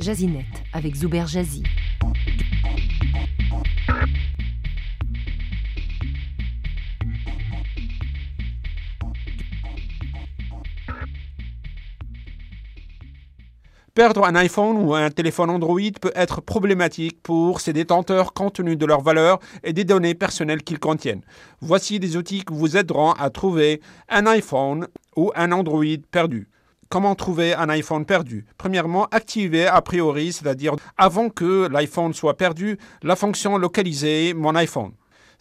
Jazinet avec Zuber Jazzy. Perdre un iPhone ou un téléphone Android peut être problématique pour ses détenteurs compte tenu de leur valeur et des données personnelles qu'ils contiennent. Voici des outils qui vous aideront à trouver un iPhone ou un Android perdu. Comment trouver un iPhone perdu Premièrement, activez a priori, c'est-à-dire avant que l'iPhone soit perdu, la fonction localiser mon iPhone.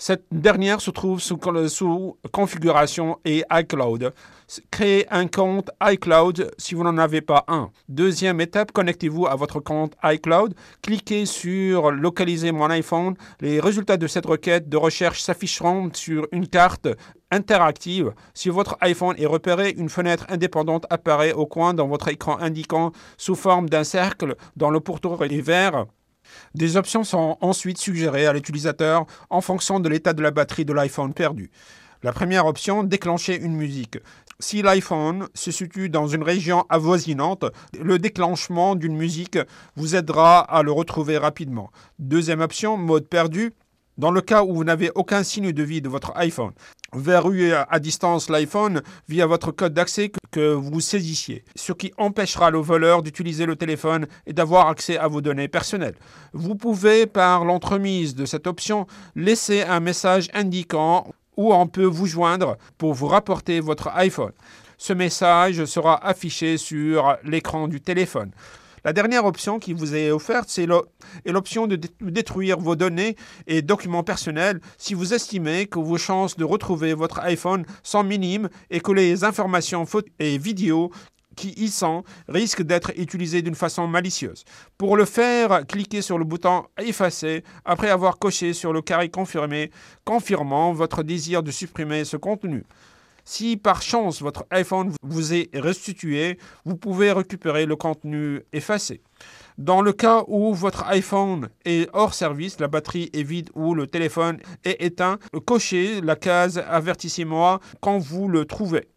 Cette dernière se trouve sous, configuration et iCloud. Créez un compte iCloud si vous n'en avez pas un. Deuxième étape, connectez-vous à votre compte iCloud. Cliquez sur localiser mon iPhone. Les résultats de cette requête de recherche s'afficheront sur une carte interactive. Si votre iPhone est repéré, une fenêtre indépendante apparaît au coin dans votre écran indiquant sous forme d'un cercle dans le pourtour vert des options sont ensuite suggérées à l'utilisateur en fonction de l'état de la batterie de l'iPhone perdu. La première option, déclencher une musique. Si l'iPhone se situe dans une région avoisinante, le déclenchement d'une musique vous aidera à le retrouver rapidement. Deuxième option, mode perdu. Dans le cas où vous n'avez aucun signe de vie de votre iPhone, verrouillez à distance l'iPhone via votre code d'accès que vous saisissiez, ce qui empêchera le voleur d'utiliser le téléphone et d'avoir accès à vos données personnelles. Vous pouvez, par l'entremise de cette option, laisser un message indiquant où on peut vous joindre pour vous rapporter votre iPhone. Ce message sera affiché sur l'écran du téléphone. La dernière option qui vous est offerte, c'est l'option de détruire vos données et documents personnels si vous estimez que vos chances de retrouver votre iPhone sont minimes et que les informations photos et vidéos qui y sont risquent d'être utilisées d'une façon malicieuse. Pour le faire, cliquez sur le bouton Effacer après avoir coché sur le carré confirmé, confirmant votre désir de supprimer ce contenu. Si par chance votre iPhone vous est restitué, vous pouvez récupérer le contenu effacé. Dans le cas où votre iPhone est hors service, la batterie est vide ou le téléphone est éteint, cochez la case Avertissez-moi quand vous le trouvez.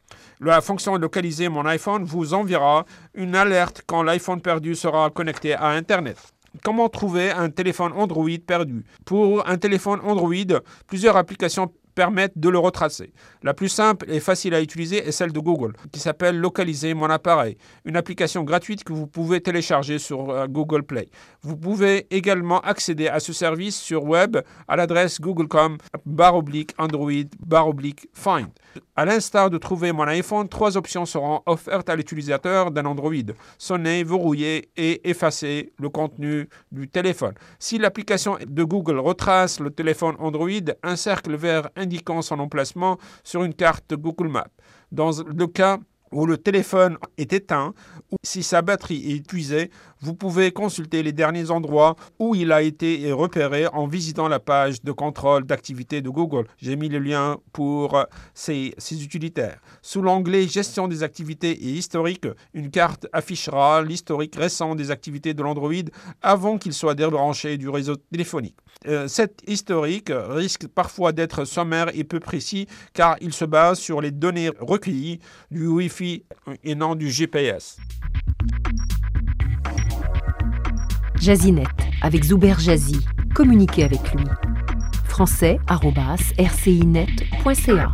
La fonction localiser mon iPhone vous enverra une alerte quand l'iPhone perdu sera connecté à Internet. Comment trouver un téléphone Android perdu? Pour un téléphone Android, plusieurs applications permettent de le retracer. La plus simple et facile à utiliser est celle de Google, qui s'appelle Localiser mon appareil, une application gratuite que vous pouvez télécharger sur euh, Google Play. Vous pouvez également accéder à ce service sur web à l'adresse google.com Android Find. À l'instar de trouver mon iPhone, trois options seront offertes à l'utilisateur d'un Android sonner, verrouiller et effacer le contenu du téléphone. Si l'application de Google retrace le téléphone Android, un cercle vert indiquant son emplacement sur une carte Google Maps. Dans le cas où le téléphone est éteint ou si sa batterie est épuisée, vous pouvez consulter les derniers endroits où il a été repéré en visitant la page de contrôle d'activité de Google. J'ai mis le lien pour ces, ces utilitaires. Sous l'onglet Gestion des activités et historique, une carte affichera l'historique récent des activités de l'Android avant qu'il soit débranché du réseau téléphonique. Euh, cet historique risque parfois d'être sommaire et peu précis car il se base sur les données recueillies du Et non du GPS. Jazinet avec Zuber Jazzy. Communiquez avec lui. français.rcinet.ca